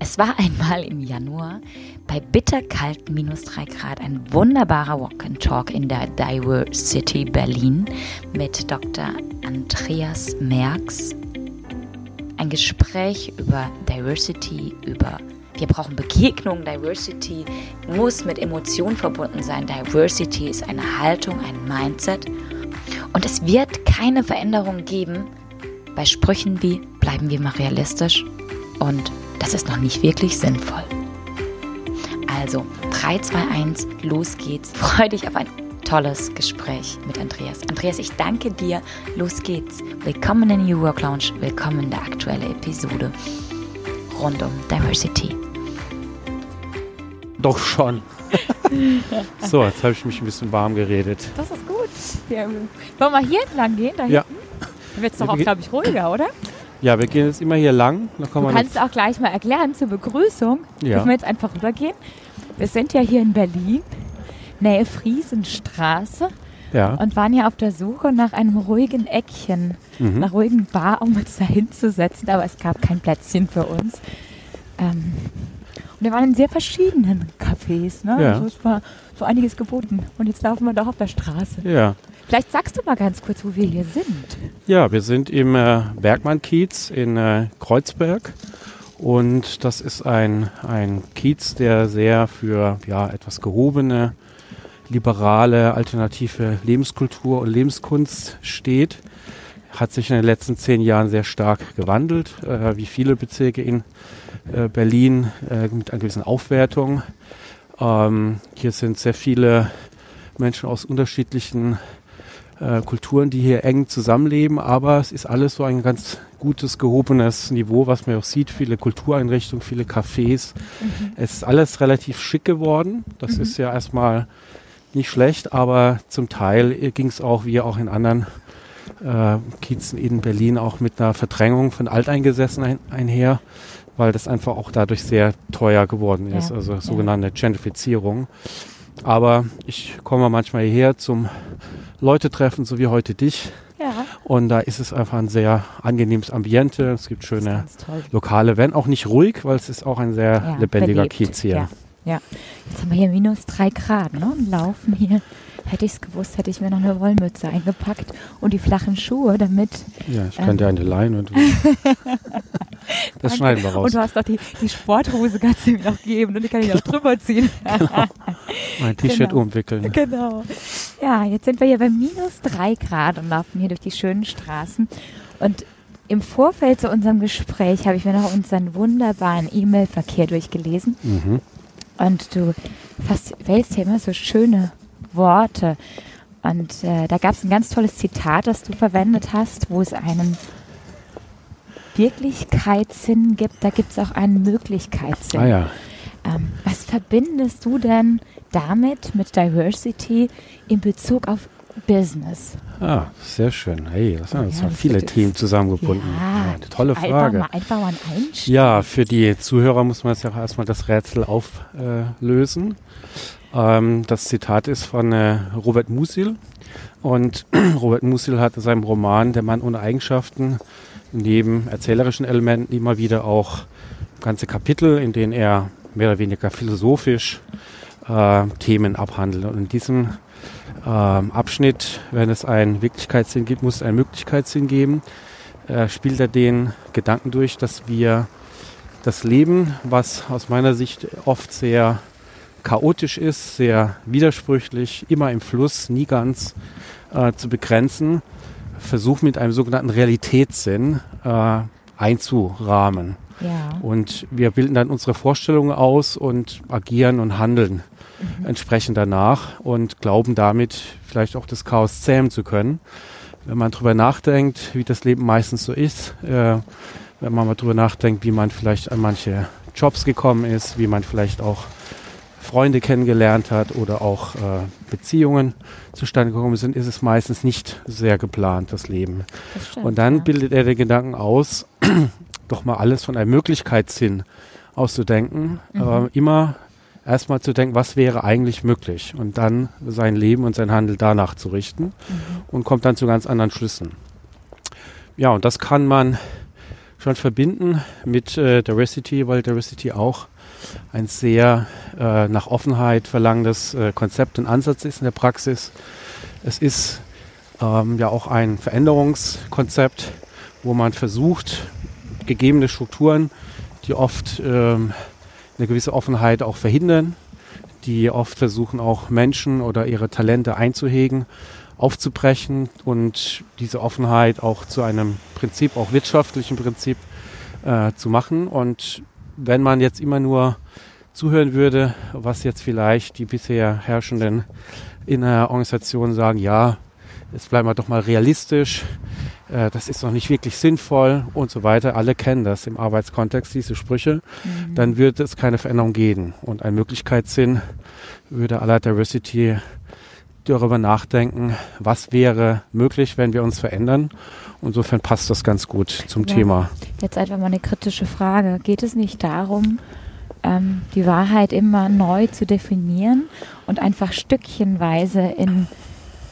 Es war einmal im Januar bei bitterkalten minus 3 Grad ein wunderbarer Walk and Talk in der Diversity Berlin mit Dr. Andreas Merks. Ein Gespräch über Diversity, über wir brauchen Begegnung. Diversity muss mit Emotionen verbunden sein. Diversity ist eine Haltung, ein Mindset. Und es wird keine Veränderung geben bei Sprüchen wie bleiben wir mal realistisch und das ist noch nicht wirklich sinnvoll. Also 3, 2, 1, los geht's. Freu dich auf ein tolles Gespräch mit Andreas. Andreas, ich danke dir. Los geht's. Willkommen in New Work Lounge. Willkommen in der aktuellen Episode rund um Diversity. Doch schon. so, jetzt habe ich mich ein bisschen warm geredet. Das ist gut. Ja, wollen wir hier entlang gehen? Da ja. Dann wird es doch auch, glaube ich, ruhiger, oder? Ja, wir gehen jetzt immer hier lang. du kannst auch gleich mal erklären zur Begrüßung. Ja. Dürfen wir jetzt einfach rübergehen? Wir sind ja hier in Berlin, Nähe Friesenstraße. Ja. Und waren ja auf der Suche nach einem ruhigen Eckchen, mhm. einer ruhigen Bar, um uns da hinzusetzen. Aber es gab kein Plätzchen für uns. Ähm, und wir waren in sehr verschiedenen Cafés. Ne? Ja. Also es war so einiges geboten. Und jetzt laufen wir doch auf der Straße. Ja. Vielleicht sagst du mal ganz kurz, wo wir hier sind. Ja, wir sind im äh, Bergmann-Kiez in äh, Kreuzberg. Und das ist ein, ein Kiez, der sehr für ja, etwas gehobene, liberale, alternative Lebenskultur und Lebenskunst steht. Hat sich in den letzten zehn Jahren sehr stark gewandelt, äh, wie viele Bezirke in äh, Berlin äh, mit einer gewissen Aufwertung. Ähm, hier sind sehr viele Menschen aus unterschiedlichen äh, Kulturen, die hier eng zusammenleben, aber es ist alles so ein ganz gutes, gehobenes Niveau, was man auch sieht. Viele Kultureinrichtungen, viele Cafés. Mhm. Es ist alles relativ schick geworden. Das mhm. ist ja erstmal nicht schlecht, aber zum Teil ging es auch, wie auch in anderen äh, Kiezen in Berlin, auch mit einer Verdrängung von Alteingesessenen ein, einher weil das einfach auch dadurch sehr teuer geworden ist, ja. also sogenannte Gentrifizierung. Aber ich komme manchmal hierher zum Leute treffen, so wie heute dich. Ja. Und da ist es einfach ein sehr angenehmes Ambiente. Es gibt schöne Lokale, wenn auch nicht ruhig, weil es ist auch ein sehr ja, lebendiger belebt. Kiez hier. Ja. ja. Jetzt haben wir hier minus drei Grad ne? und laufen hier Hätte ich es gewusst, hätte ich mir noch eine Wollmütze eingepackt und die flachen Schuhe, damit. Ja, ich kann ähm, dir eine leihen und. das schneiden wir raus. Und du hast doch die, die Sporthose, kannst du mir noch geben und die kann ich noch drüber ziehen. genau. Mein T-Shirt genau. umwickeln. Genau. Ja, jetzt sind wir hier bei minus drei Grad und laufen hier durch die schönen Straßen. Und im Vorfeld zu unserem Gespräch habe ich mir noch unseren wunderbaren E-Mail-Verkehr durchgelesen. Mhm. Und du wählst hier immer so schöne Worte. Und äh, da gab es ein ganz tolles Zitat, das du verwendet hast, wo es einen Wirklichkeitssinn gibt, da gibt es auch einen Möglichkeitssinn. Ah ja. Ähm, was verbindest du denn damit mit Diversity in Bezug auf Business? Ah, sehr schön. Hey, das sind ja, viele Themen zusammengebunden. Ja, ja, tolle Frage. Einfach mal, einfach mal ein Ja, für die Zuhörer muss man jetzt ja auch erstmal das Rätsel auflösen. Ähm, das Zitat ist von äh, Robert Musil. Und Robert Musil hat in seinem Roman Der Mann ohne Eigenschaften neben erzählerischen Elementen immer wieder auch ganze Kapitel, in denen er mehr oder weniger philosophisch äh, Themen abhandelt. Und in diesem äh, Abschnitt, wenn es einen Wirklichkeitssinn gibt, muss es einen Möglichkeitssinn geben, äh, spielt er den Gedanken durch, dass wir das Leben, was aus meiner Sicht oft sehr chaotisch ist, sehr widersprüchlich, immer im Fluss, nie ganz äh, zu begrenzen, versucht mit einem sogenannten Realitätssinn äh, einzurahmen. Ja. Und wir bilden dann unsere Vorstellungen aus und agieren und handeln mhm. entsprechend danach und glauben damit vielleicht auch das Chaos zähmen zu können. Wenn man darüber nachdenkt, wie das Leben meistens so ist, äh, wenn man mal darüber nachdenkt, wie man vielleicht an manche Jobs gekommen ist, wie man vielleicht auch Freunde kennengelernt hat oder auch äh, Beziehungen zustande gekommen sind, ist es meistens nicht sehr geplant, das Leben. Das stimmt, und dann ja. bildet er den Gedanken aus, doch mal alles von einem Möglichkeitssinn auszudenken, mhm. äh, immer erstmal zu denken, was wäre eigentlich möglich und dann sein Leben und sein Handel danach zu richten mhm. und kommt dann zu ganz anderen Schlüssen. Ja, und das kann man schon verbinden mit äh, Diversity, weil Diversity auch ein sehr äh, nach Offenheit verlangendes äh, Konzept und Ansatz ist in der Praxis. Es ist ähm, ja auch ein Veränderungskonzept, wo man versucht, gegebene Strukturen, die oft ähm, eine gewisse Offenheit auch verhindern, die oft versuchen auch Menschen oder ihre Talente einzuhegen, aufzubrechen und diese Offenheit auch zu einem Prinzip, auch wirtschaftlichen Prinzip äh, zu machen. Und wenn man jetzt immer nur zuhören würde, was jetzt vielleicht die bisher Herrschenden in der Organisation sagen, ja, jetzt bleiben wir doch mal realistisch, äh, das ist noch nicht wirklich sinnvoll und so weiter. Alle kennen das im Arbeitskontext, diese Sprüche. Mhm. Dann würde es keine Veränderung geben. Und ein Möglichkeitssinn würde aller Diversity darüber nachdenken, was wäre möglich, wenn wir uns verändern. Insofern passt das ganz gut zum ja. Thema. Jetzt einfach mal eine kritische Frage. Geht es nicht darum, ähm, die Wahrheit immer neu zu definieren und einfach stückchenweise in,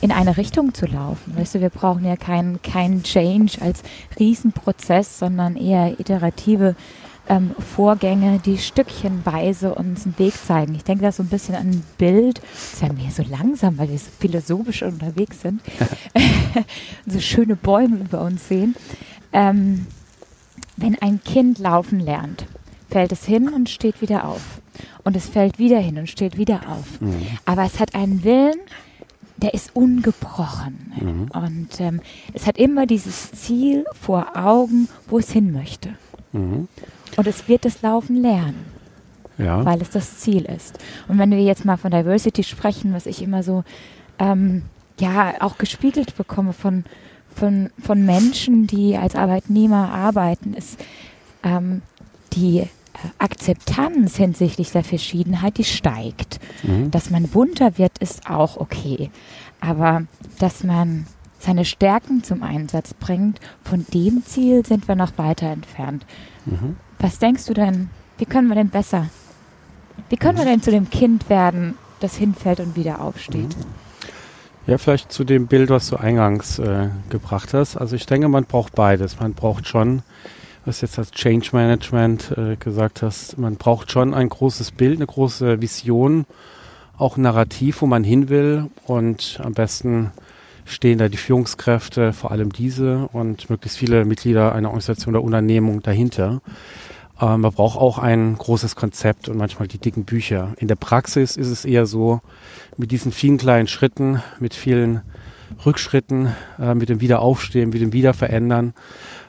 in eine Richtung zu laufen? Weißt du, wir brauchen ja keinen kein Change als Riesenprozess, sondern eher iterative ähm, Vorgänge, die stückchenweise uns einen Weg zeigen. Ich denke da so ein bisschen an ein Bild, das ist ja mir so langsam, weil wir so philosophisch unterwegs sind, so schöne Bäume über uns sehen. Ähm, wenn ein Kind laufen lernt, fällt es hin und steht wieder auf. Und es fällt wieder hin und steht wieder auf. Mhm. Aber es hat einen Willen, der ist ungebrochen. Mhm. Und ähm, es hat immer dieses Ziel vor Augen, wo es hin möchte. Mhm. Und es wird das Laufen lernen. Ja. Weil es das Ziel ist. Und wenn wir jetzt mal von Diversity sprechen, was ich immer so, ähm, ja, auch gespiegelt bekomme von, von, von Menschen, die als Arbeitnehmer arbeiten, ist ähm, die äh, Akzeptanz hinsichtlich der Verschiedenheit, die steigt. Mhm. Dass man bunter wird, ist auch okay. Aber dass man seine Stärken zum Einsatz bringt, von dem Ziel sind wir noch weiter entfernt. Mhm. Was denkst du denn? Wie können wir denn besser? Wie können wir denn zu dem Kind werden, das hinfällt und wieder aufsteht? Ja, vielleicht zu dem Bild, was du eingangs äh, gebracht hast. Also ich denke, man braucht beides. Man braucht schon, was jetzt als Change Management äh, gesagt hast, man braucht schon ein großes Bild, eine große Vision, auch ein Narrativ, wo man hin will und am besten stehen da die Führungskräfte, vor allem diese und möglichst viele Mitglieder einer Organisation oder Unternehmung dahinter. Ähm, man braucht auch ein großes Konzept und manchmal die dicken Bücher. In der Praxis ist es eher so, mit diesen vielen kleinen Schritten, mit vielen Rückschritten, äh, mit dem Wiederaufstehen, mit dem Wiederverändern.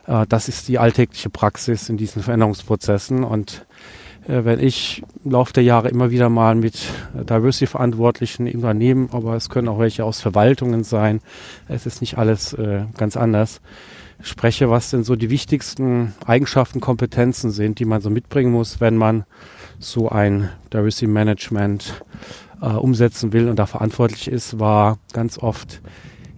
Äh, das ist die alltägliche Praxis in diesen Veränderungsprozessen. Und äh, wenn ich im Laufe der Jahre immer wieder mal mit Diversity-Verantwortlichen im Unternehmen, aber es können auch welche aus Verwaltungen sein, es ist nicht alles äh, ganz anders, spreche, was denn so die wichtigsten Eigenschaften, Kompetenzen sind, die man so mitbringen muss, wenn man so ein Diversity Management äh, umsetzen will und da verantwortlich ist, war ganz oft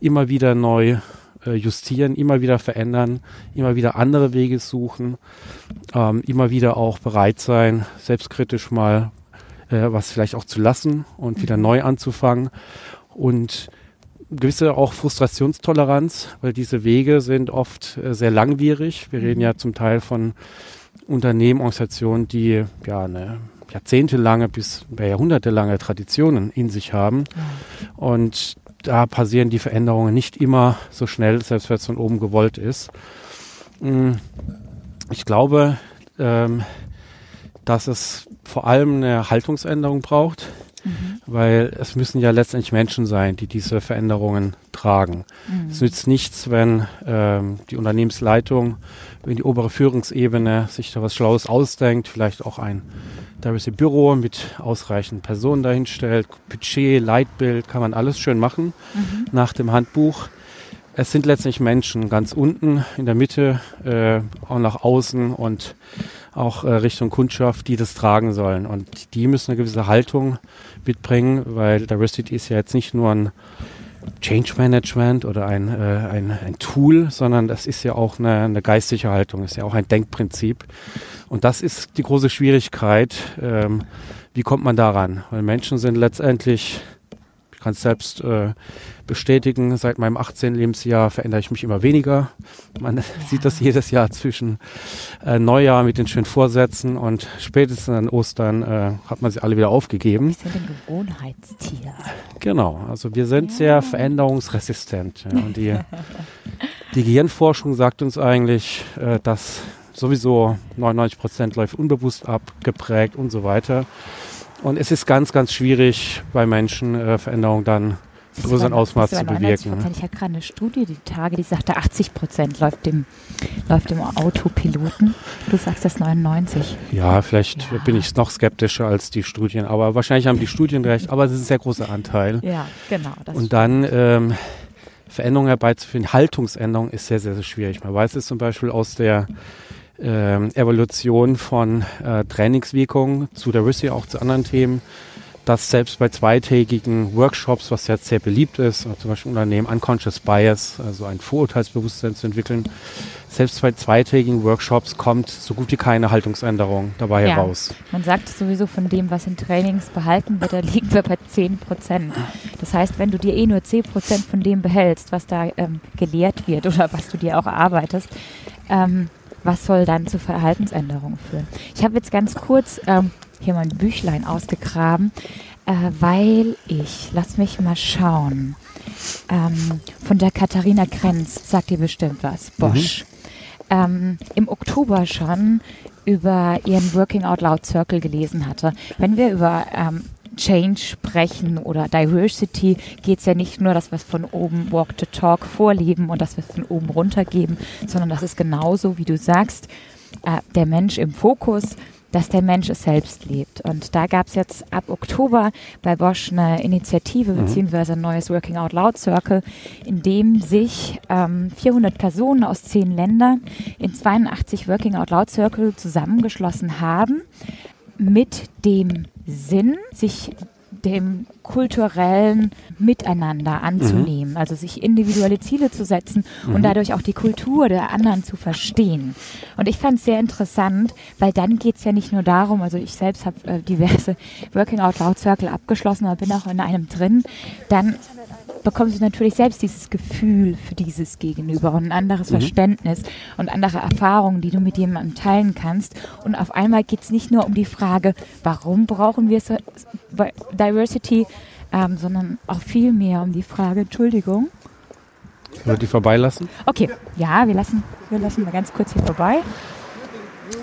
immer wieder neu äh, justieren, immer wieder verändern, immer wieder andere Wege suchen, ähm, immer wieder auch bereit sein, selbstkritisch mal äh, was vielleicht auch zu lassen und wieder mhm. neu anzufangen und gewisse auch Frustrationstoleranz, weil diese Wege sind oft äh, sehr langwierig. Wir reden ja mhm. zum Teil von Unternehmen, Organisationen, die ja eine jahrzehntelange bis jahrhundertelange Traditionen in sich haben. Und da passieren die Veränderungen nicht immer so schnell, selbst wenn es von oben gewollt ist. Mm, ich glaube, ähm, dass es vor allem eine Haltungsänderung braucht Mhm. Weil es müssen ja letztendlich Menschen sein, die diese Veränderungen tragen. Mhm. Es nützt nichts, wenn ähm, die Unternehmensleitung, wenn die obere Führungsebene sich da was Schlaues ausdenkt, vielleicht auch ein Diversity Büro mit ausreichend Personen dahinstellt, Budget, Leitbild, kann man alles schön machen mhm. nach dem Handbuch. Es sind letztendlich Menschen ganz unten, in der Mitte, äh, auch nach außen und auch äh, Richtung Kundschaft, die das tragen sollen. Und die müssen eine gewisse Haltung mitbringen, weil Diversity ist ja jetzt nicht nur ein Change Management oder ein, äh, ein, ein Tool, sondern das ist ja auch eine, eine geistige Haltung, ist ja auch ein Denkprinzip. Und das ist die große Schwierigkeit. Ähm, wie kommt man daran? Weil Menschen sind letztendlich Ich kann es selbst äh, bestätigen. Seit meinem 18. Lebensjahr verändere ich mich immer weniger. Man ja. sieht das jedes Jahr zwischen äh, Neujahr mit den schönen Vorsätzen und spätestens an Ostern äh, hat man sie alle wieder aufgegeben. Wir sind ein Gewohnheitstier. Genau, also wir sind ja. sehr veränderungsresistent. Ja, und die, die Gehirnforschung sagt uns eigentlich, äh, dass sowieso 99 Prozent läuft unbewusst ab, geprägt und so weiter. Und es ist ganz, ganz schwierig bei Menschen äh, Veränderungen dann größeren Ausmaß zu bewirken. Ne? Ich hatte gerade eine Studie die Tage, die sagte 80 Prozent läuft dem, läuft dem Autopiloten. Du sagst das 99. Ja, vielleicht ja. bin ich noch skeptischer als die Studien, aber wahrscheinlich haben die Studien recht, aber es ist ein sehr großer Anteil. Ja, genau. Und dann ähm, Veränderungen herbeizuführen, Haltungsänderung ist sehr, sehr, sehr schwierig. Man weiß es zum Beispiel aus der äh, Evolution von äh, Trainingswirkungen zu der Rüssi, auch zu anderen Themen, dass selbst bei zweitägigen Workshops, was jetzt sehr beliebt ist, zum Beispiel Unternehmen Unconscious Bias, also ein Vorurteilsbewusstsein zu entwickeln, selbst bei zweitägigen Workshops kommt so gut wie keine Haltungsänderung dabei ja, heraus. Man sagt sowieso von dem, was in Trainings behalten wird, da liegen wir bei 10 Prozent. Das heißt, wenn du dir eh nur 10 Prozent von dem behältst, was da ähm, gelehrt wird oder was du dir auch erarbeitest, ähm, was soll dann zu Verhaltensänderungen führen? Ich habe jetzt ganz kurz ähm, hier mein Büchlein ausgegraben, äh, weil ich, lass mich mal schauen, ähm, von der Katharina Krenz, sagt ihr bestimmt was, Bosch. Mhm. Ähm, Im Oktober schon über ihren Working Out Loud Circle gelesen hatte. Wenn wir über ähm, Change sprechen oder Diversity, geht es ja nicht nur, dass wir von oben Walk to Talk vorleben und dass wir von oben runter geben, sondern das ist genauso, wie du sagst, äh, der Mensch im Fokus, dass der Mensch es selbst lebt. Und da gab es jetzt ab Oktober bei Bosch eine Initiative mhm. beziehungsweise ein neues Working Out Loud Circle, in dem sich ähm, 400 Personen aus zehn Ländern in 82 Working Out Loud Circle zusammengeschlossen haben mit dem Sinn, sich dem kulturellen Miteinander anzunehmen, mhm. also sich individuelle Ziele zu setzen mhm. und dadurch auch die Kultur der anderen zu verstehen. Und ich fand es sehr interessant, weil dann geht es ja nicht nur darum, also ich selbst habe äh, diverse Working Out Loud Circle abgeschlossen, aber bin auch in einem drin, dann bekommst du natürlich selbst dieses Gefühl für dieses Gegenüber und ein anderes mhm. Verständnis und andere Erfahrungen, die du mit jemandem teilen kannst. Und auf einmal geht es nicht nur um die Frage, warum brauchen wir Diversity, ähm, sondern auch viel mehr um die Frage, Entschuldigung. Wollt die vorbeilassen? Okay, ja, wir lassen, wir lassen mal ganz kurz hier vorbei.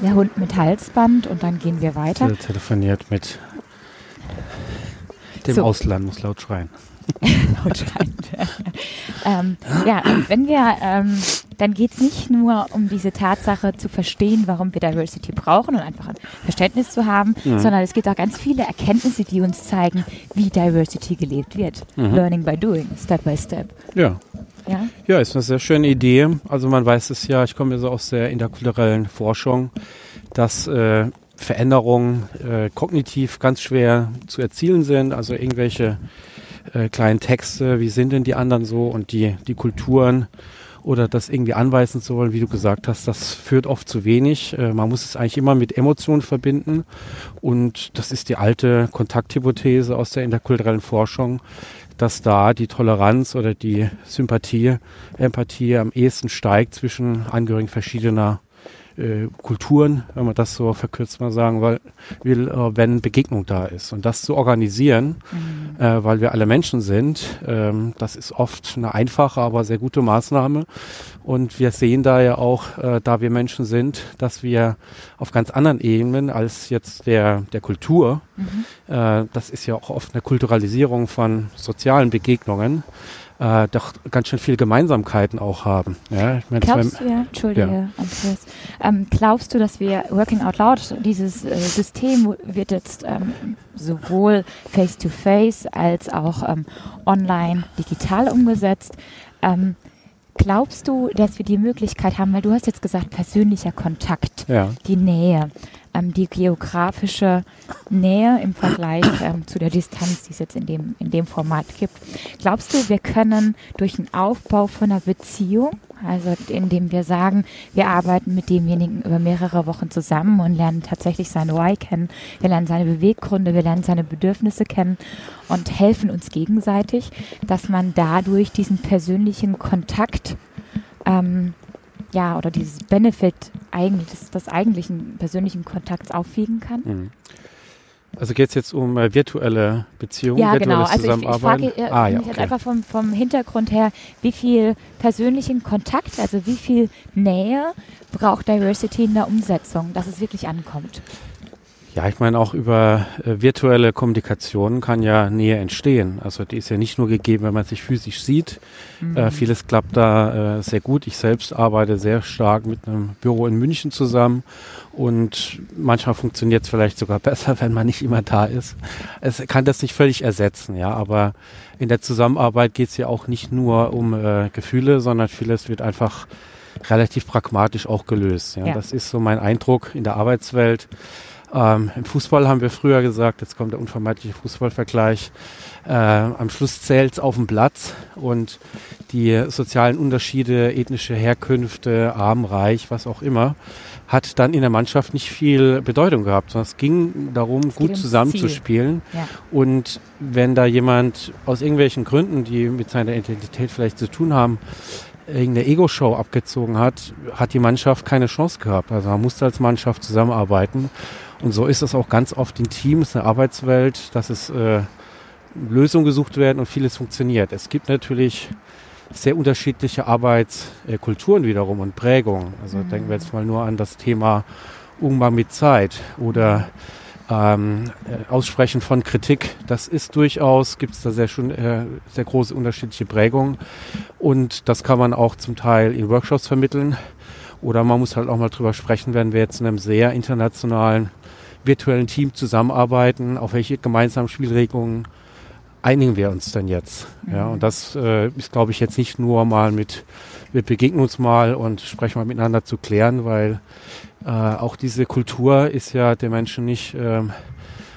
Der Hund mit Halsband und dann gehen wir weiter. Der telefoniert mit dem so. Ausland, muss laut schreien. ähm, ja, wenn wir, ähm, dann geht es nicht nur um diese Tatsache zu verstehen, warum wir Diversity brauchen und einfach ein Verständnis zu haben, mhm. sondern es gibt auch ganz viele Erkenntnisse, die uns zeigen, wie Diversity gelebt wird. Mhm. Learning by doing, step by step. Ja. Ja? ja, ist eine sehr schöne Idee. Also man weiß es ja, ich komme ja so aus der interkulturellen Forschung, dass äh, Veränderungen äh, kognitiv ganz schwer zu erzielen sind. Also irgendwelche äh, kleinen Texte, wie sind denn die anderen so und die, die Kulturen oder das irgendwie anweisen zu wollen, wie du gesagt hast, das führt oft zu wenig. Äh, man muss es eigentlich immer mit Emotionen verbinden und das ist die alte Kontakthypothese aus der interkulturellen Forschung, dass da die Toleranz oder die Sympathie, Empathie am ehesten steigt zwischen Angehörigen verschiedener äh, Kulturen, wenn man das so verkürzt mal sagen weil, will, äh, wenn Begegnung da ist. Und das zu organisieren, mhm. äh, weil wir alle Menschen sind, ähm, das ist oft eine einfache, aber sehr gute Maßnahme. Und wir sehen da ja auch, äh, da wir Menschen sind, dass wir auf ganz anderen Ebenen als jetzt der, der Kultur, mhm. äh, das ist ja auch oft eine Kulturalisierung von sozialen Begegnungen, äh, doch ganz schön viele Gemeinsamkeiten auch haben. Ja, ich mein, glaubst du, ja, Entschuldige, ja. Ähm, glaubst du, dass wir Working Out Loud, dieses äh, System wird jetzt ähm, sowohl face-to-face -face als auch ähm, online digital umgesetzt? Ähm, glaubst du, dass wir die Möglichkeit haben, weil du hast jetzt gesagt, persönlicher Kontakt, ja. die Nähe, ähm, die geografische Nähe im Vergleich ähm, zu der Distanz, die es jetzt in dem, in dem Format gibt. Glaubst du, wir können durch den Aufbau von einer Beziehung Also indem wir sagen, wir arbeiten mit demjenigen über mehrere Wochen zusammen und lernen tatsächlich sein Why kennen. Wir lernen seine Beweggründe, wir lernen seine Bedürfnisse kennen und helfen uns gegenseitig, dass man dadurch diesen persönlichen Kontakt ähm, ja, oder dieses Benefit eigentlich, des, des eigentlichen persönlichen Kontakts aufwiegen kann. Mhm. Also geht es jetzt um äh, virtuelle Beziehungen, ja, genau. Also ich, ich frage äh, ah, ja, mich okay. jetzt einfach vom, vom Hintergrund her, wie viel persönlichen Kontakt, also wie viel Nähe braucht Diversity in der Umsetzung, dass es wirklich ankommt? Ja, ich meine, auch über äh, virtuelle Kommunikation kann ja Nähe entstehen. Also die ist ja nicht nur gegeben, wenn man sich physisch sieht. Mhm. Äh, vieles klappt da äh, sehr gut. Ich selbst arbeite sehr stark mit einem Büro in München zusammen und manchmal funktioniert es vielleicht sogar besser, wenn man nicht immer da ist. Es kann das nicht völlig ersetzen, ja, aber in der Zusammenarbeit geht es ja auch nicht nur um äh, Gefühle, sondern vieles wird einfach relativ pragmatisch auch gelöst. Ja. ja. Das ist so mein Eindruck in der Arbeitswelt ähm, Im Fußball haben wir früher gesagt, jetzt kommt der unvermeidliche Fußballvergleich, äh, am Schluss zählt auf dem Platz und die sozialen Unterschiede, ethnische Herkünfte, arm, reich, was auch immer, hat dann in der Mannschaft nicht viel Bedeutung gehabt, sondern es ging darum, es gut zusammenzuspielen. Ja. Und wenn da jemand aus irgendwelchen Gründen, die mit seiner Identität vielleicht zu tun haben, irgendeine Ego-Show abgezogen hat, hat die Mannschaft keine Chance gehabt. Also man musste als Mannschaft zusammenarbeiten. Und so ist es auch ganz oft in Teams, in der Arbeitswelt, dass es äh, Lösungen gesucht werden und vieles funktioniert. Es gibt natürlich sehr unterschiedliche Arbeitskulturen wiederum und Prägungen. Also mhm. denken wir jetzt mal nur an das Thema Umgang mit Zeit oder ähm, äh, Aussprechen von Kritik. Das ist durchaus, gibt es da sehr, schon, äh, sehr große unterschiedliche Prägungen und das kann man auch zum Teil in Workshops vermitteln oder man muss halt auch mal drüber sprechen, wenn wir jetzt in einem sehr internationalen virtuellen Team zusammenarbeiten, auf welche gemeinsamen Spielregelungen einigen wir uns denn jetzt? Mhm. Ja, und das äh, ist, glaube ich, jetzt nicht nur mal mit, wir begegnen uns mal und sprechen mal miteinander zu klären, weil äh, auch diese Kultur ist ja den Menschen nicht äh,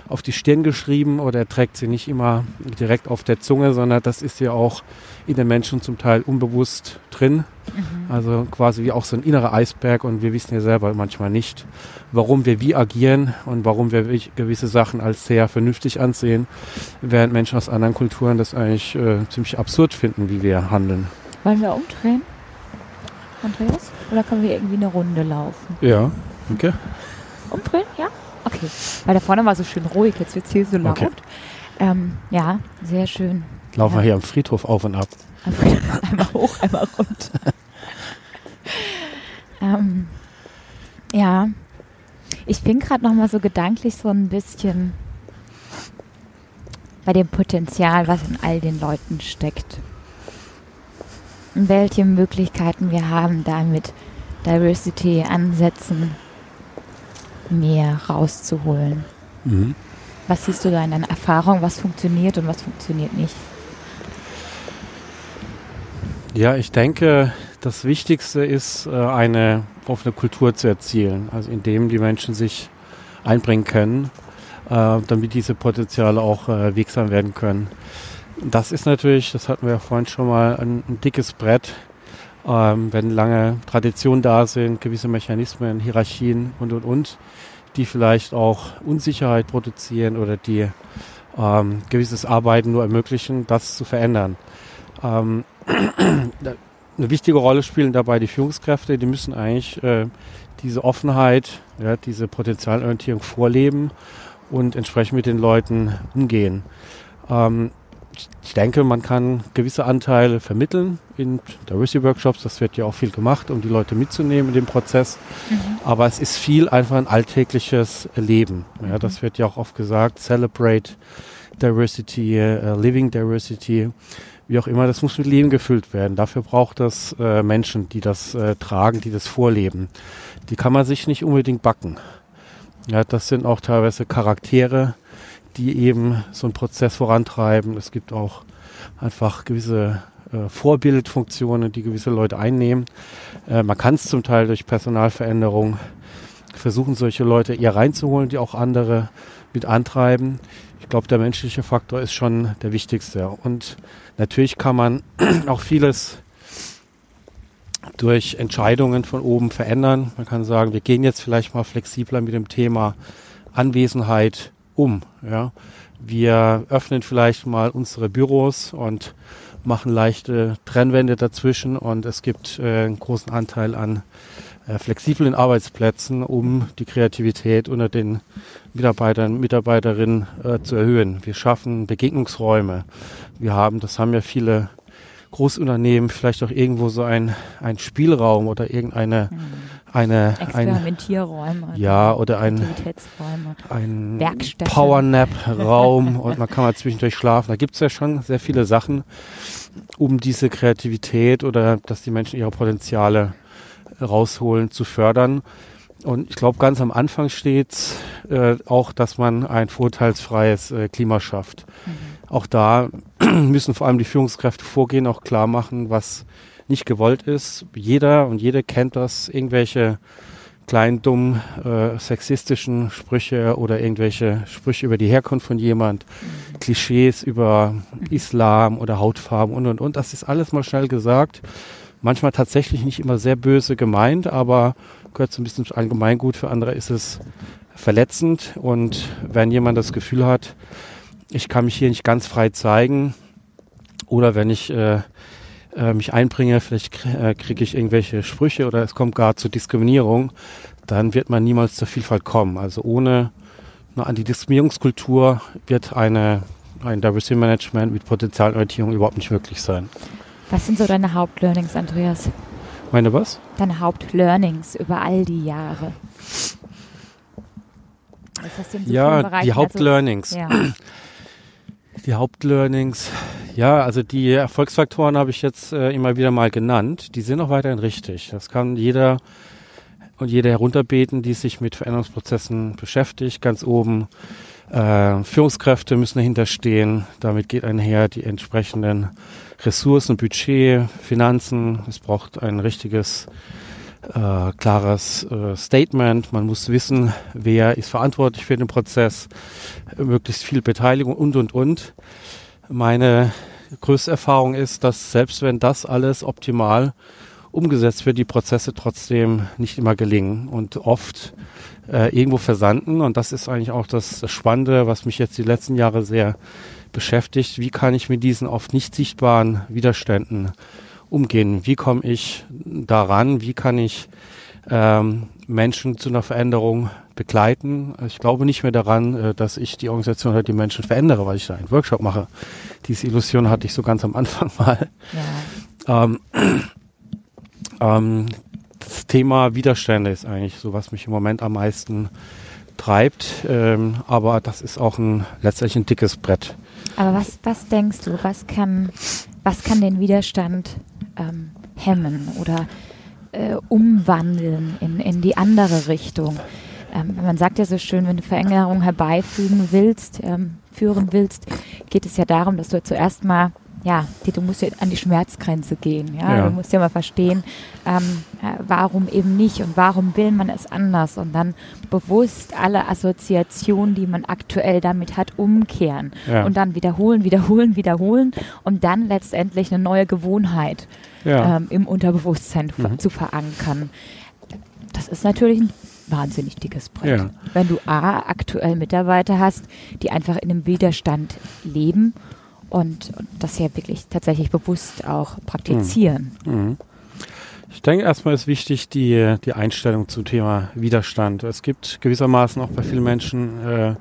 auf die Stirn geschrieben oder er trägt sie nicht immer direkt auf der Zunge, sondern das ist ja auch in den Menschen zum Teil unbewusst drin. Mhm. Also quasi wie auch so ein innerer Eisberg und wir wissen ja selber manchmal nicht, warum wir wie agieren und warum wir gewisse Sachen als sehr vernünftig ansehen, während Menschen aus anderen Kulturen das eigentlich äh, ziemlich absurd finden, wie wir handeln. Wollen wir umdrehen, Andreas? Oder können wir irgendwie eine Runde laufen? Ja, okay. Umdrehen, ja? Okay. Weil da vorne war so schön ruhig, jetzt wird es hier so laut. Okay. Ähm, ja, sehr schön. Laufen wir hier am Friedhof auf und ab. einmal hoch, einmal runter. ähm, ja, ich bin gerade noch mal so gedanklich so ein bisschen bei dem Potenzial, was in all den Leuten steckt. Und welche Möglichkeiten wir haben, damit Diversity-Ansätzen mehr rauszuholen. Mhm. Was siehst du da in deiner Erfahrung? Was funktioniert und was funktioniert nicht? Ja, ich denke, das Wichtigste ist, äh, eine offene Kultur zu erzielen, also indem die Menschen sich einbringen können, äh, damit diese Potenziale auch äh, wirksam werden können. Das ist natürlich, das hatten wir ja vorhin schon mal, ein, ein dickes Brett, ähm, wenn lange Traditionen da sind, gewisse Mechanismen, Hierarchien und und und, die vielleicht auch Unsicherheit produzieren oder die ähm, gewisses Arbeiten nur ermöglichen, das zu verändern. Ähm, eine wichtige Rolle spielen dabei die Führungskräfte, die müssen eigentlich äh, diese Offenheit, ja, diese Potenzialorientierung vorleben und entsprechend mit den Leuten umgehen. Ähm, ich denke, man kann gewisse Anteile vermitteln in Diversity Workshops. Das wird ja auch viel gemacht, um die Leute mitzunehmen in dem Prozess. Mhm. Aber es ist viel einfach ein alltägliches Leben. Ja, mhm. Das wird ja auch oft gesagt. Celebrate Diversity, uh, Living Diversity wie auch immer, das muss mit Leben gefüllt werden. Dafür braucht es äh, Menschen, die das äh, tragen, die das vorleben. Die kann man sich nicht unbedingt backen. Ja, das sind auch teilweise Charaktere, die eben so einen Prozess vorantreiben. Es gibt auch einfach gewisse äh, Vorbildfunktionen, die gewisse Leute einnehmen. Äh, man kann es zum Teil durch Personalveränderung versuchen, solche Leute eher reinzuholen, die auch andere mit antreiben. Ich glaube, der menschliche Faktor ist schon der wichtigste. Und Natürlich kann man auch vieles durch Entscheidungen von oben verändern. Man kann sagen, wir gehen jetzt vielleicht mal flexibler mit dem Thema Anwesenheit um. Ja. Wir öffnen vielleicht mal unsere Büros und machen leichte Trennwände dazwischen und es gibt äh, einen großen Anteil an äh, flexiblen Arbeitsplätzen, um die Kreativität unter den Mitarbeitern, Mitarbeiterinnen äh, zu erhöhen. Wir schaffen Begegnungsräume. Wir haben, das haben ja viele Großunternehmen, vielleicht auch irgendwo so ein, ein Spielraum oder irgendeine mhm. Eine, Experimentierräume. Ein, ja, oder ein, ein Powernap-Raum und man kann mal zwischendurch schlafen. Da gibt es ja schon sehr viele Sachen, um diese Kreativität oder dass die Menschen ihre Potenziale rausholen, zu fördern. Und ich glaube, ganz am Anfang steht äh, auch, dass man ein vorteilsfreies äh, Klima schafft. Mhm. Auch da müssen vor allem die Führungskräfte vorgehen, auch klar machen, was nicht gewollt ist. Jeder und jede kennt das, irgendwelche kleinen, dummen, äh, sexistischen Sprüche oder irgendwelche Sprüche über die Herkunft von jemand. Klischees über Islam oder Hautfarben und und und. Das ist alles mal schnell gesagt. Manchmal tatsächlich nicht immer sehr böse gemeint, aber gehört so ein bisschen Allgemeingut. Für andere ist es verletzend. Und wenn jemand das Gefühl hat, ich kann mich hier nicht ganz frei zeigen, oder wenn ich äh, äh, mich einbringe, vielleicht äh, kriege ich irgendwelche Sprüche oder es kommt gar zur Diskriminierung, dann wird man niemals zur Vielfalt kommen. Also ohne eine Antidiskriminierungskultur wird eine, ein Diversity Management mit Potenzialorientierung überhaupt nicht möglich sein. Was sind so deine Hauptlearnings, Andreas? Meine was? Deine Hauptlearnings über all die Jahre. ja, die Hauptlearnings. Also, ja. Die Hauptlearnings. Ja, also die Erfolgsfaktoren habe ich jetzt äh, immer wieder mal genannt. Die sind auch weiterhin richtig. Das kann jeder und jede herunterbeten, die sich mit Veränderungsprozessen beschäftigt. Ganz oben äh, Führungskräfte müssen dahinter stehen. Damit geht einher die entsprechenden Ressourcen, Budget, Finanzen. Es braucht ein richtiges, äh, klares äh, Statement. Man muss wissen, wer ist verantwortlich für den Prozess, möglichst viel Beteiligung und, und, und. Meine größte Erfahrung ist, dass selbst wenn das alles optimal umgesetzt wird, die Prozesse trotzdem nicht immer gelingen und oft äh, irgendwo versanden. Und das ist eigentlich auch das, das Spannende, was mich jetzt die letzten Jahre sehr beschäftigt. Wie kann ich mit diesen oft nicht sichtbaren Widerständen umgehen? Wie komme ich daran? Wie kann ich ähm, Menschen zu einer Veränderung begleiten? Ich glaube nicht mehr daran, äh, dass ich die Organisation oder die Menschen verändere, weil ich da einen Workshop mache. Diese Illusion hatte ich so ganz am Anfang mal. Ja. Ähm, ähm, das Thema Widerstände ist eigentlich so, was mich im Moment am meisten treibt. Ähm, aber das ist auch ein letztlich ein dickes Brett. Aber was, was denkst du, was kann, was kann den Widerstand ähm, hemmen oder äh, umwandeln in, in die andere Richtung? Ähm, man sagt ja so schön, wenn du Veränderungen herbeifügen willst, ähm, führen willst, geht es ja darum, dass du zuerst mal ja, die, du musst ja an die Schmerzgrenze gehen. Ja? ja. Du musst ja mal verstehen, ähm, warum eben nicht und warum will man es anders und dann bewusst alle Assoziationen, die man aktuell damit hat, umkehren ja. und dann wiederholen, wiederholen, wiederholen, um dann letztendlich eine neue Gewohnheit ja. ähm, im Unterbewusstsein mhm. zu verankern. Das ist natürlich ein wahnsinnig dickes Brett. Wenn du A, aktuell Mitarbeiter hast, die einfach in einem Widerstand leben und, und das ja wirklich tatsächlich bewusst auch praktizieren. Mhm. mhm. Ich denke, erstmal ist wichtig die, die Einstellung zum Thema Widerstand. Es gibt gewissermaßen auch bei vielen Menschen äh,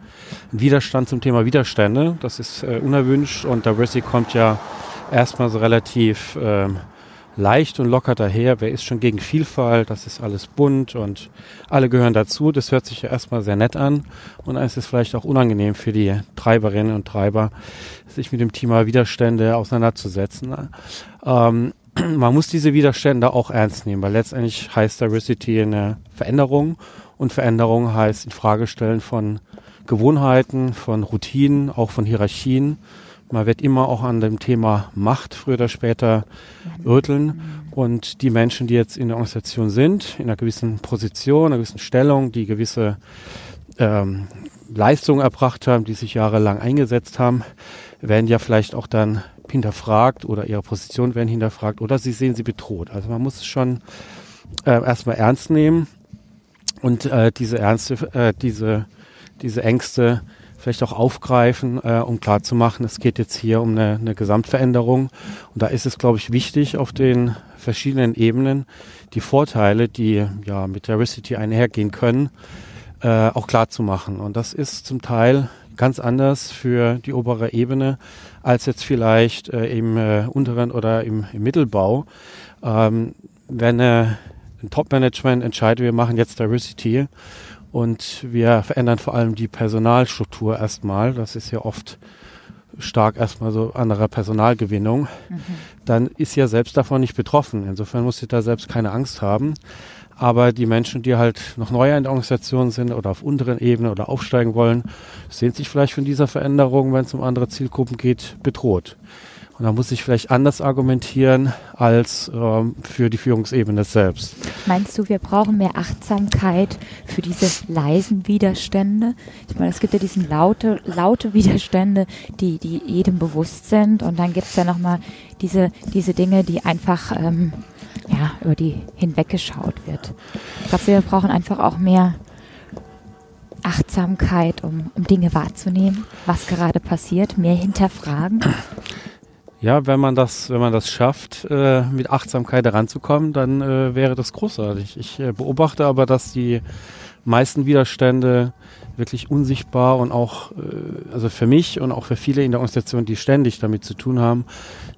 Widerstand zum Thema Widerstände. Das ist äh, unerwünscht und Diversity kommt ja erstmal so relativ äh, leicht und locker daher. Wer ist schon gegen Vielfalt? Das ist alles bunt und alle gehören dazu. Das hört sich ja erstmal sehr nett an und es ist vielleicht auch unangenehm für die Treiberinnen und Treiber, sich mit dem Thema Widerstände auseinanderzusetzen. Ähm, man muss diese Widerstände auch ernst nehmen, weil letztendlich heißt Diversity eine Veränderung und Veränderung heißt in Frage stellen von Gewohnheiten, von Routinen, auch von Hierarchien man wird immer auch an dem Thema Macht früher oder später rütteln. Und die Menschen, die jetzt in der Organisation sind, in einer gewissen Position, einer gewissen Stellung, die gewisse ähm, Leistungen erbracht haben, die sich jahrelang eingesetzt haben, werden ja vielleicht auch dann hinterfragt oder ihre Position werden hinterfragt oder sie sehen sie bedroht. Also man muss es schon äh, erstmal ernst nehmen und äh, diese Ernste, äh, diese, diese Ängste vielleicht auch aufgreifen, äh, um klarzumachen, es geht jetzt hier um eine, eine Gesamtveränderung. Und da ist es, glaube ich, wichtig, auf den verschiedenen Ebenen die Vorteile, die ja mit Diversity einhergehen können, äh, auch klarzumachen. Und das ist zum Teil ganz anders für die obere Ebene als jetzt vielleicht äh, im äh, unteren oder im, im Mittelbau. Ähm, wenn äh, ein Top-Management entscheidet, wir machen jetzt Diversity und wir verändern vor allem die Personalstruktur erstmal, das ist ja oft stark erstmal so anderer Personalgewinnung, mhm. dann ist ja selbst davon nicht betroffen. Insofern muss sie da selbst keine Angst haben. Aber die Menschen, die halt noch neuer in der Organisation sind oder auf unteren Ebenen oder aufsteigen wollen, sehen sich vielleicht von dieser Veränderung, wenn es um andere Zielgruppen geht, bedroht. Und da muss ich vielleicht anders argumentieren als ähm, für die Führungsebene selbst. Meinst du, wir brauchen mehr Achtsamkeit für diese leisen Widerstände? Ich meine, es gibt ja diesen laute, laute Widerstände, die, die jedem bewusst sind. Und dann gibt es ja nochmal diese, diese Dinge, die einfach ähm, ja, über die hinweggeschaut wird. Ich glaube, wir brauchen einfach auch mehr Achtsamkeit, um, um Dinge wahrzunehmen, was gerade passiert, mehr hinterfragen. Ja, wenn man das, wenn man das schafft, äh, mit Achtsamkeit heranzukommen, dann äh, wäre das großartig. Ich äh, beobachte aber, dass die meisten Widerstände wirklich unsichtbar und auch, äh, also für mich und auch für viele in der Organisation, die ständig damit zu tun haben,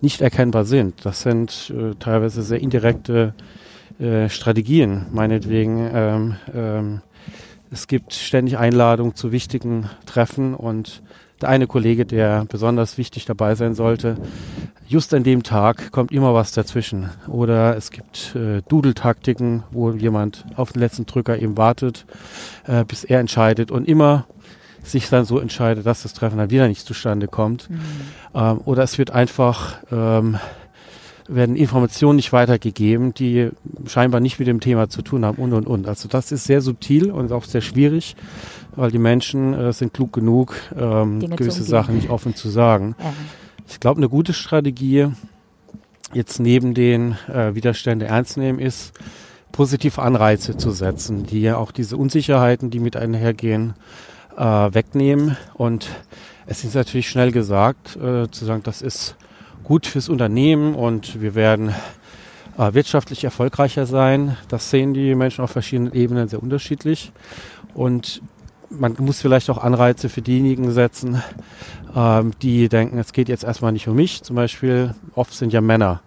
nicht erkennbar sind. Das sind äh, teilweise sehr indirekte äh, Strategien, meinetwegen. Ähm, ähm, es gibt ständig Einladungen zu wichtigen Treffen und der eine Kollege, der besonders wichtig dabei sein sollte, just an dem Tag kommt immer was dazwischen. Oder es gibt äh, Dudeltaktiken, wo jemand auf den letzten Drücker eben wartet, äh, bis er entscheidet und immer sich dann so entscheidet, dass das Treffen dann wieder nicht zustande kommt. Mhm. Ähm, oder es wird einfach ähm, werden Informationen nicht weitergegeben, die scheinbar nicht mit dem Thema zu tun haben und und und. Also das ist sehr subtil und auch sehr schwierig, weil die Menschen äh, sind klug genug, ähm, gewisse Sachen nicht offen zu sagen. Ja. Ich glaube, eine gute Strategie jetzt neben den äh, Widerstände ernst nehmen ist, positive Anreize zu setzen, die ja auch diese Unsicherheiten, die mit einhergehen, äh, wegnehmen. Und es ist natürlich schnell gesagt, äh, zu sagen, das ist gut fürs Unternehmen und wir werden äh, wirtschaftlich erfolgreicher sein. Das sehen die Menschen auf verschiedenen Ebenen sehr unterschiedlich. Und man muss vielleicht auch Anreize für diejenigen setzen, ähm, die denken, es geht jetzt erstmal nicht um mich. Zum Beispiel, oft sind ja Männer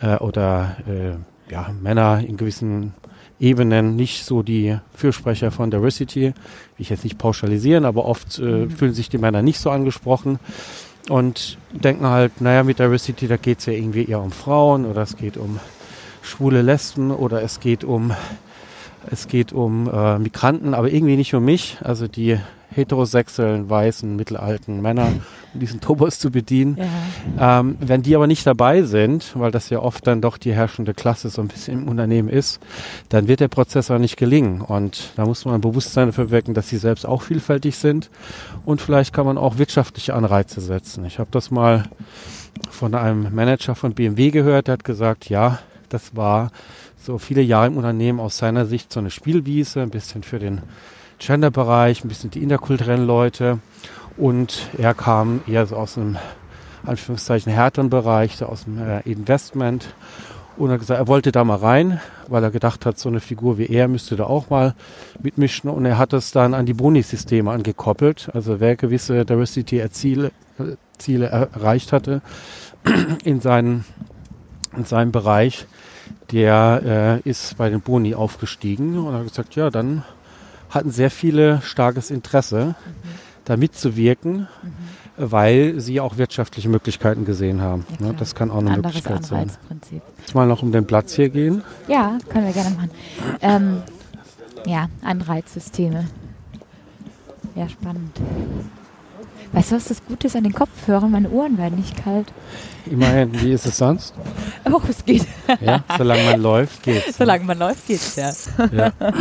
äh, oder äh, ja, Männer in gewissen Ebenen nicht so die Fürsprecher von Diversity. Will ich jetzt nicht pauschalisieren, aber oft äh, mhm. fühlen sich die Männer nicht so angesprochen und denken halt, naja, mit Diversity, da geht es ja irgendwie eher um Frauen oder es geht um schwule Lesben oder es geht um es geht um äh, Migranten, aber irgendwie nicht um mich, also die heterosexuellen, weißen, mittelalten Männer, um diesen Tobos zu bedienen. Ja. Ähm, wenn die aber nicht dabei sind, weil das ja oft dann doch die herrschende Klasse so ein bisschen im Unternehmen ist, dann wird der Prozess auch nicht gelingen. Und da muss man ein Bewusstsein dafür wecken, dass sie selbst auch vielfältig sind. Und vielleicht kann man auch wirtschaftliche Anreize setzen. Ich habe das mal von einem Manager von BMW gehört, der hat gesagt, ja, das war so viele Jahre im Unternehmen aus seiner Sicht so eine Spielwiese, ein bisschen für den Gender-Bereich, ein bisschen die interkulturellen Leute. Und er kam eher so aus einem, Anführungszeichen, härteren Bereich, so aus dem äh, Investment. Und er hat gesagt, er wollte da mal rein, weil er gedacht hat, so eine Figur wie er müsste da auch mal mitmischen. Und er hat es dann an die Boni-Systeme angekoppelt. Also wer gewisse Diversity-Ziele Ziele erreicht hatte in, seinen, in seinem Bereich, der äh, ist bei den Boni aufgestiegen und hat gesagt, ja, dann hatten sehr viele starkes Interesse, mhm. da mitzuwirken, mhm. weil sie auch wirtschaftliche Möglichkeiten gesehen haben. Ja, das kann auch eine Anderes Möglichkeit sein. Jetzt mal noch um den Platz hier gehen. Ja, können wir gerne machen. Ähm, ja, Anreizsysteme. Ja, spannend. Weißt du, was das Gute ist an den Kopfhörern? Meine Ohren werden nicht kalt. Immerhin, wie ist es sonst? Oh, es geht. Ja, solange man läuft, geht's. Solange man läuft, geht's, ja. Ja.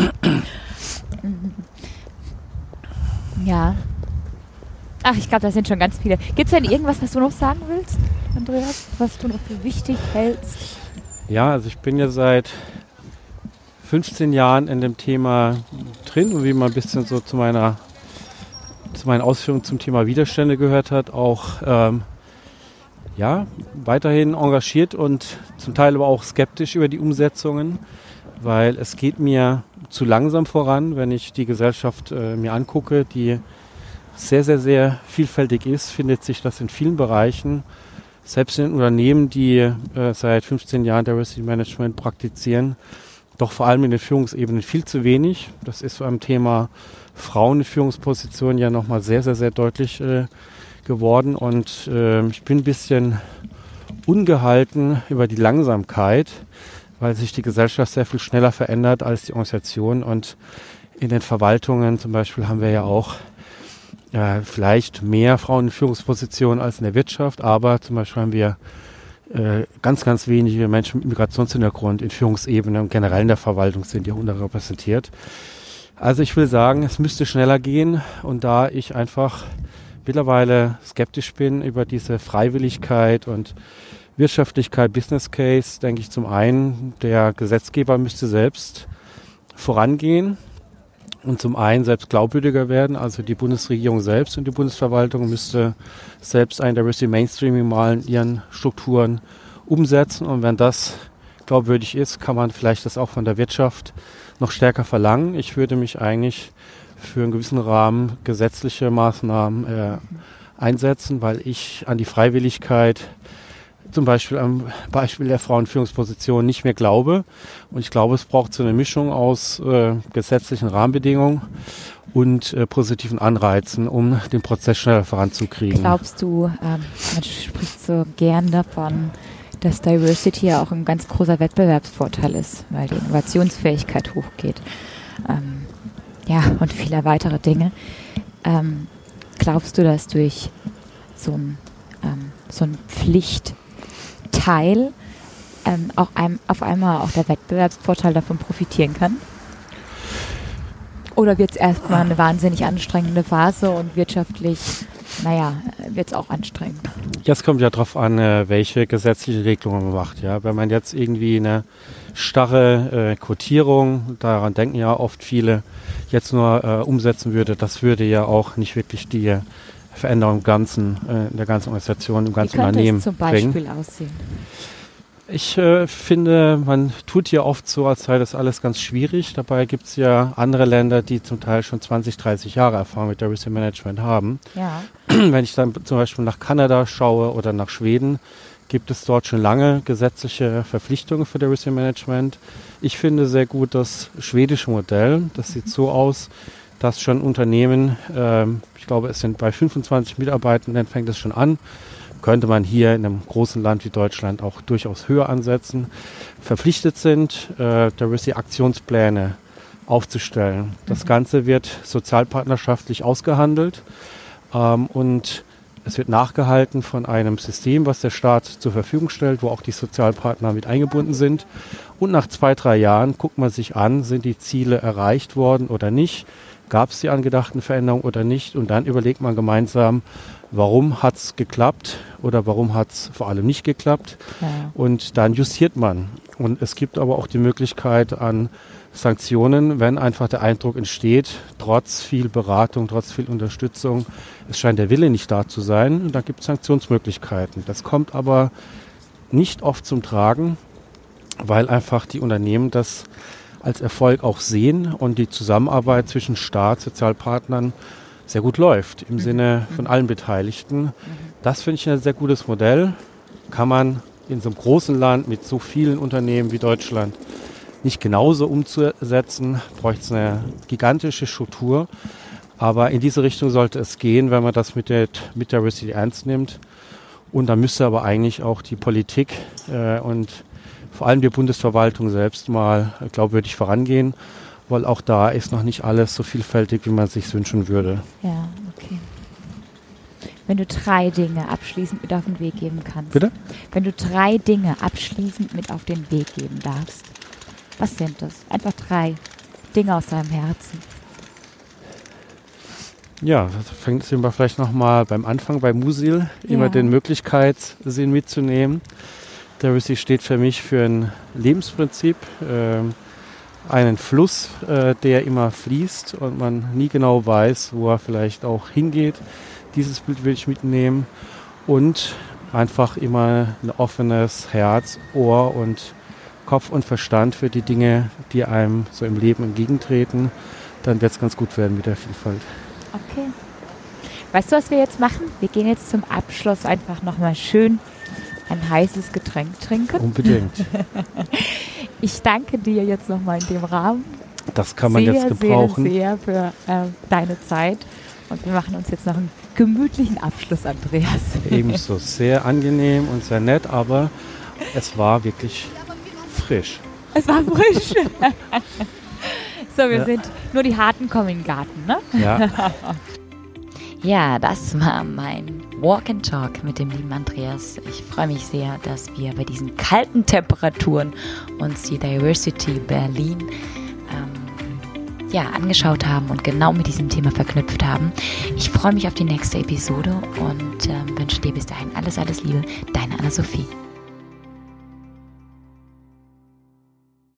ja. Ach, ich glaube, da sind schon ganz viele. Gibt es denn irgendwas, was du noch sagen willst, Andreas? Was du noch für wichtig hältst? Ja, also ich bin ja seit 15 Jahren in dem Thema drin und wie man ein bisschen so zu meiner zu meinen Ausführungen zum Thema Widerstände gehört hat, auch ähm, ja, weiterhin engagiert und zum Teil aber auch skeptisch über die Umsetzungen, weil es geht mir zu langsam voran, wenn ich die Gesellschaft äh, mir angucke, die sehr, sehr, sehr vielfältig ist, findet sich das in vielen Bereichen. Selbst in Unternehmen, die äh, seit 15 Jahren Diversity Management praktizieren, doch vor allem in den Führungsebenen viel zu wenig. Das ist beim Thema Frauen in Führungspositionen ja nochmal sehr, sehr, sehr deutlich äh, geworden. Und äh, ich bin ein bisschen ungehalten über die Langsamkeit, weil sich die Gesellschaft sehr viel schneller verändert als die Organisation. Und in den Verwaltungen zum Beispiel haben wir ja auch äh, vielleicht mehr Frauen in Führungspositionen als in der Wirtschaft, aber zum Beispiel haben wir äh, ganz, ganz wenige Menschen mit Migrationshintergrund in Führungsebenen und generell in der Verwaltung sind ja unterrepräsentiert. Also ich will sagen, es müsste schneller gehen und da ich einfach mittlerweile skeptisch bin über diese Freiwilligkeit und Wirtschaftlichkeit, Business Case, denke ich zum einen, der Gesetzgeber müsste selbst vorangehen und zum einen selbst glaubwürdiger werden. Also die Bundesregierung selbst und die Bundesverwaltung müsste selbst ein Diversity Mainstreaming mal in ihren Strukturen umsetzen. Und wenn das glaubwürdig ist, kann man vielleicht das auch von der Wirtschaft noch stärker verlangen. Ich würde mich eigentlich für einen gewissen Rahmen gesetzliche Maßnahmen äh, einsetzen, weil ich an die Freiwilligkeit zum Beispiel am Beispiel der Frauenführungsposition nicht mehr glaube. Und ich glaube, es braucht so eine Mischung aus äh, gesetzlichen Rahmenbedingungen und äh, positiven Anreizen, um den Prozess schneller voranzukriegen. Glaubst du, ähm, man spricht so gern davon, dass Diversity ja auch ein ganz großer Wettbewerbsvorteil ist, weil die Innovationsfähigkeit hochgeht. Ähm, ja, und viele weitere Dinge. Ähm, glaubst du, dass durch so ein, ähm, so ein Pflichtteil ähm, auch einem, auf einmal auch der Wettbewerbsvorteil davon profitieren kann? Oder wird es erstmal eine wahnsinnig anstrengende Phase und wirtschaftlich naja, wird es auch anstrengend. Jetzt kommt ja darauf an, äh, welche gesetzliche Regelung man macht. Ja, wenn man jetzt irgendwie eine starre äh, Quotierung, daran denken ja oft viele, jetzt nur äh, umsetzen würde, das würde ja auch nicht wirklich die Veränderung im ganzen, äh, der ganzen Organisation, im ganzen Wie könnte Unternehmen es zum Beispiel bringen. aussehen? Ich äh, finde, man tut ja oft so, als sei das alles ganz schwierig. Dabei gibt es ja andere Länder, die zum Teil schon 20, 30 Jahre Erfahrung mit Diversity Management haben. Ja. Wenn ich dann zum Beispiel nach Kanada schaue oder nach Schweden, gibt es dort schon lange gesetzliche Verpflichtungen für Diversity Management. Ich finde sehr gut das schwedische Modell. Das sieht so aus, dass schon Unternehmen, ähm, ich glaube, es sind bei 25 Mitarbeitenden, fängt es schon an, könnte man hier in einem großen Land wie Deutschland auch durchaus höher ansetzen, verpflichtet sind, äh, Diversity-Aktionspläne aufzustellen. Das mhm. Ganze wird sozialpartnerschaftlich ausgehandelt ähm, und es wird nachgehalten von einem System, was der Staat zur Verfügung stellt, wo auch die Sozialpartner mit eingebunden sind. Und nach zwei, drei Jahren guckt man sich an, sind die Ziele erreicht worden oder nicht, gab es die angedachten Veränderungen oder nicht. Und dann überlegt man gemeinsam, warum hat es geklappt oder warum hat es vor allem nicht geklappt. Ja. Und dann justiert man. Und es gibt aber auch die Möglichkeit an Sanktionen, wenn einfach der Eindruck entsteht, trotz viel Beratung, trotz viel Unterstützung, es scheint der Wille nicht da zu sein. Und da gibt es Sanktionsmöglichkeiten. Das kommt aber nicht oft zum Tragen, weil einfach die Unternehmen das als Erfolg auch sehen und die Zusammenarbeit zwischen Staat, Sozialpartnern sehr gut läuft im mhm. Sinne von allen Beteiligten. Mhm. Das finde ich ein sehr gutes Modell. Kann man in so einem großen Land mit so vielen Unternehmen wie Deutschland nicht genauso umzusetzen, bräuchte es eine gigantische Struktur. Aber in diese Richtung sollte es gehen, wenn man das mit der, mit der ernst nimmt. Und da müsste aber eigentlich auch die Politik äh, und vor allem die Bundesverwaltung selbst mal glaubwürdig vorangehen weil auch da ist noch nicht alles so vielfältig, wie man sich wünschen würde. Ja, okay. Wenn du drei Dinge abschließend mit auf den Weg geben kannst. Bitte? Wenn du drei Dinge abschließend mit auf den Weg geben darfst, was sind das? Einfach drei Dinge aus deinem Herzen. ja, fängt sind wir vielleicht nochmal beim Anfang bei Musil, immer den Möglichkeitssinn mitzunehmen. Diversity steht für mich für ein Lebensprinzip, äh, einen Fluss, äh, der immer fließt und man nie genau weiß, wo er vielleicht auch hingeht. Dieses Bild will ich mitnehmen und einfach immer ein offenes Herz, Ohr und Kopf und Verstand für die Dinge, die einem so im Leben entgegentreten. Dann wird es ganz gut werden mit der Vielfalt. Okay. Weißt du, was wir jetzt machen? Wir gehen jetzt zum Abschluss einfach nochmal schön ein heißes Getränk trinken. Unbedingt. ich danke dir jetzt nochmal in dem Rahmen. Das kann man sehr, jetzt gebrauchen. Sehr, sehr für äh, deine Zeit. Und wir machen uns jetzt noch einen gemütlichen Abschluss, Andreas. Ebenso. Sehr angenehm und sehr nett, aber es war wirklich frisch. Es war frisch. so, wir ja. sind nur die Harten kommen in den Garten, ne? Ja. ja, das war mein Walk and Talk mit dem lieben Andreas. Ich freue mich sehr, dass wir bei diesen kalten Temperaturen uns die Diversity Berlin ähm, ja, angeschaut haben und genau mit diesem Thema verknüpft haben. Ich freue mich auf die nächste Episode und ähm, wünsche dir bis dahin alles, alles Liebe. Deine Anna-Sophie.